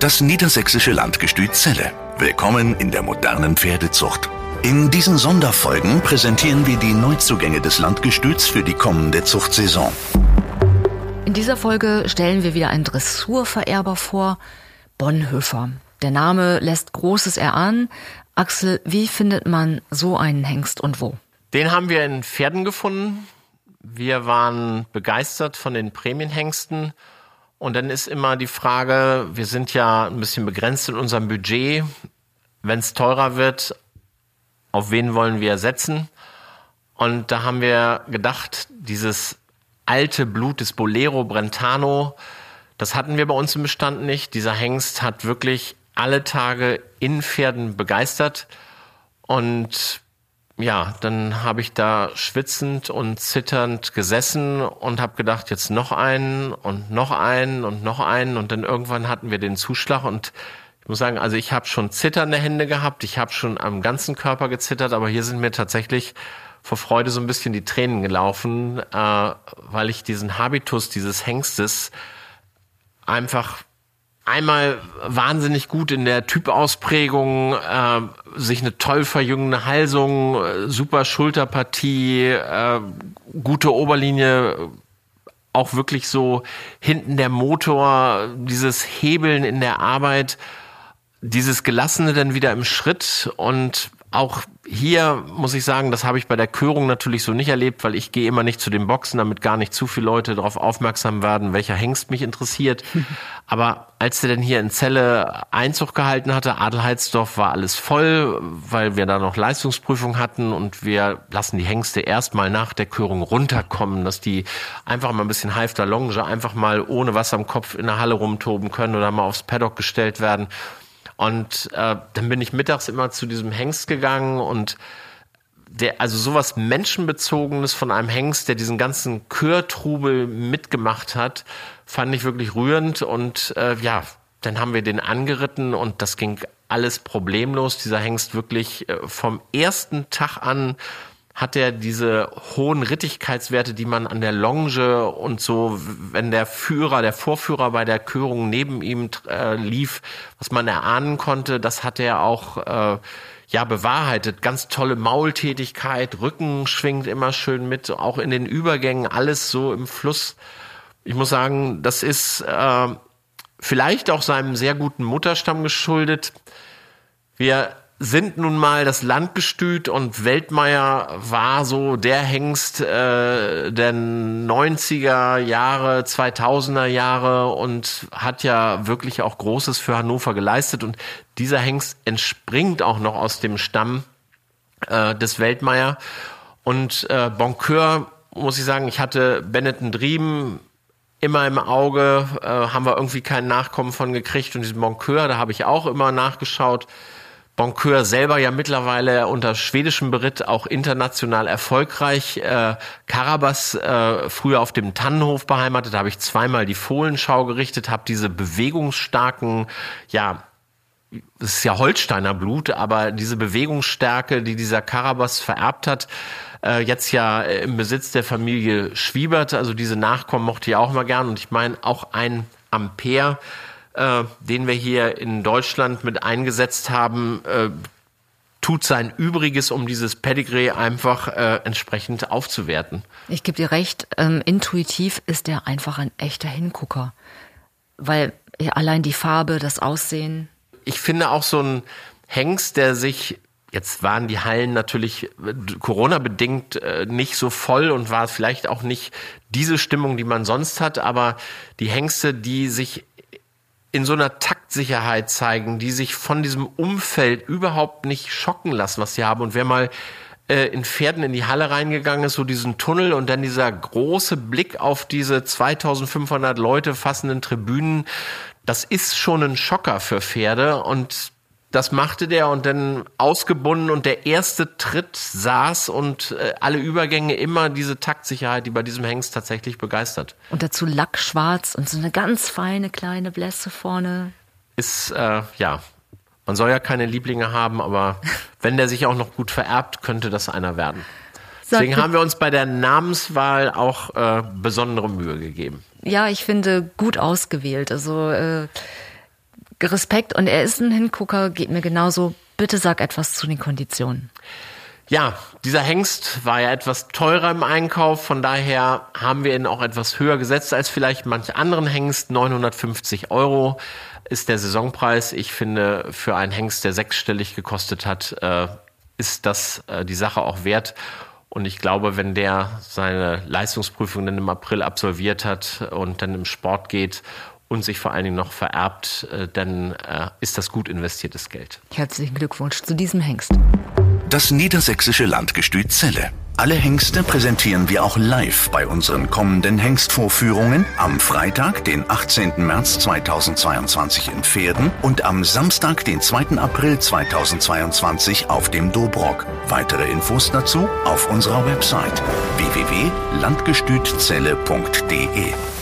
Das niedersächsische Landgestüt Celle. Willkommen in der modernen Pferdezucht. In diesen Sonderfolgen präsentieren wir die Neuzugänge des Landgestüts für die kommende Zuchtsaison. In dieser Folge stellen wir wieder einen Dressurvererber vor, Bonhoeffer. Der Name lässt Großes erahnen. Axel, wie findet man so einen Hengst und wo? Den haben wir in Pferden gefunden. Wir waren begeistert von den Prämienhengsten. Und dann ist immer die Frage, wir sind ja ein bisschen begrenzt in unserem Budget. Wenn es teurer wird, auf wen wollen wir setzen? Und da haben wir gedacht, dieses alte Blut des Bolero Brentano, das hatten wir bei uns im Bestand nicht. Dieser Hengst hat wirklich alle Tage in Pferden begeistert. Und ja, dann habe ich da schwitzend und zitternd gesessen und habe gedacht, jetzt noch einen und noch einen und noch einen. Und dann irgendwann hatten wir den Zuschlag und ich muss sagen, also ich habe schon zitternde Hände gehabt, ich habe schon am ganzen Körper gezittert, aber hier sind mir tatsächlich vor Freude so ein bisschen die Tränen gelaufen, äh, weil ich diesen Habitus dieses Hengstes einfach einmal wahnsinnig gut in der Typausprägung, äh, sich eine toll verjüngende Halsung, äh, super Schulterpartie, äh, gute Oberlinie, auch wirklich so hinten der Motor, dieses Hebeln in der Arbeit, dieses Gelassene dann wieder im Schritt und auch hier muss ich sagen, das habe ich bei der Körung natürlich so nicht erlebt, weil ich gehe immer nicht zu den Boxen, damit gar nicht zu viele Leute darauf aufmerksam werden, welcher Hengst mich interessiert. Aber als der denn hier in Celle Einzug gehalten hatte, Adelheidsdorf war alles voll, weil wir da noch Leistungsprüfung hatten und wir lassen die Hengste erstmal nach der Körung runterkommen, dass die einfach mal ein bisschen Halfter Longe, einfach mal ohne was am Kopf in der Halle rumtoben können oder mal aufs Paddock gestellt werden. Und äh, dann bin ich mittags immer zu diesem Hengst gegangen und der, also sowas Menschenbezogenes von einem Hengst, der diesen ganzen Chörtrubel mitgemacht hat, fand ich wirklich rührend. Und äh, ja, dann haben wir den angeritten und das ging alles problemlos. Dieser Hengst wirklich äh, vom ersten Tag an hat er diese hohen Rittigkeitswerte, die man an der Longe und so, wenn der Führer, der Vorführer bei der Körung neben ihm äh, lief, was man erahnen konnte, das hat er auch äh, ja bewahrheitet. Ganz tolle Maultätigkeit, Rücken schwingt immer schön mit, auch in den Übergängen alles so im Fluss. Ich muss sagen, das ist äh, vielleicht auch seinem sehr guten Mutterstamm geschuldet. Wir sind nun mal das Landgestüt und Weltmeier war so der Hengst äh, der 90er Jahre, 2000er Jahre und hat ja wirklich auch Großes für Hannover geleistet. Und dieser Hengst entspringt auch noch aus dem Stamm äh, des Weltmeier. Und äh, Boncoeur muss ich sagen, ich hatte Benetton Driemen immer im Auge, äh, haben wir irgendwie keinen Nachkommen von gekriegt. Und diesen Boncoeur, da habe ich auch immer nachgeschaut Boncoeur selber ja mittlerweile unter schwedischem Beritt auch international erfolgreich. Äh, Karabas äh, früher auf dem Tannenhof beheimatet, da habe ich zweimal die Fohlenschau gerichtet, habe diese bewegungsstarken, ja, es ist ja Holsteiner Blut, aber diese Bewegungsstärke, die dieser Karabas vererbt hat, äh, jetzt ja im Besitz der Familie Schwiebert, also diese Nachkommen mochte ich auch mal gern und ich meine auch ein Ampere äh, den wir hier in Deutschland mit eingesetzt haben, äh, tut sein Übriges, um dieses Pedigree einfach äh, entsprechend aufzuwerten. Ich gebe dir recht, ähm, intuitiv ist er einfach ein echter Hingucker. Weil allein die Farbe, das Aussehen. Ich finde auch so ein Hengst, der sich Jetzt waren die Hallen natürlich äh, Corona-bedingt äh, nicht so voll und war vielleicht auch nicht diese Stimmung, die man sonst hat, aber die Hengste, die sich in so einer Taktsicherheit zeigen, die sich von diesem Umfeld überhaupt nicht schocken lassen, was sie haben. Und wer mal äh, in Pferden in die Halle reingegangen ist, so diesen Tunnel und dann dieser große Blick auf diese 2500 Leute fassenden Tribünen, das ist schon ein Schocker für Pferde und das machte der und dann ausgebunden und der erste Tritt saß und äh, alle Übergänge immer diese Taktsicherheit, die bei diesem Hengst tatsächlich begeistert. Und dazu Lackschwarz und so eine ganz feine kleine Blässe vorne. Ist, äh, ja, man soll ja keine Lieblinge haben, aber wenn der sich auch noch gut vererbt, könnte das einer werden. Deswegen haben wir uns bei der Namenswahl auch äh, besondere Mühe gegeben. Ja, ich finde gut ausgewählt. Also äh, Respekt und er ist ein Hingucker, geht mir genauso. Bitte sag etwas zu den Konditionen. Ja, dieser Hengst war ja etwas teurer im Einkauf, von daher haben wir ihn auch etwas höher gesetzt als vielleicht manche anderen Hengst. 950 Euro ist der Saisonpreis. Ich finde, für einen Hengst, der sechsstellig gekostet hat, äh, ist das äh, die Sache auch wert. Und ich glaube, wenn der seine Leistungsprüfung dann im April absolviert hat und dann im Sport geht und sich vor allen Dingen noch vererbt, äh, dann ist das gut investiertes Geld. Herzlichen Glückwunsch zu diesem Hengst. Das niedersächsische Landgestüt Celle. Alle Hengste präsentieren wir auch live bei unseren kommenden Hengstvorführungen am Freitag, den 18. März 2022 in Pferden und am Samstag, den 2. April 2022 auf dem Dobrock. Weitere Infos dazu auf unserer Website www.landgestützelle.de.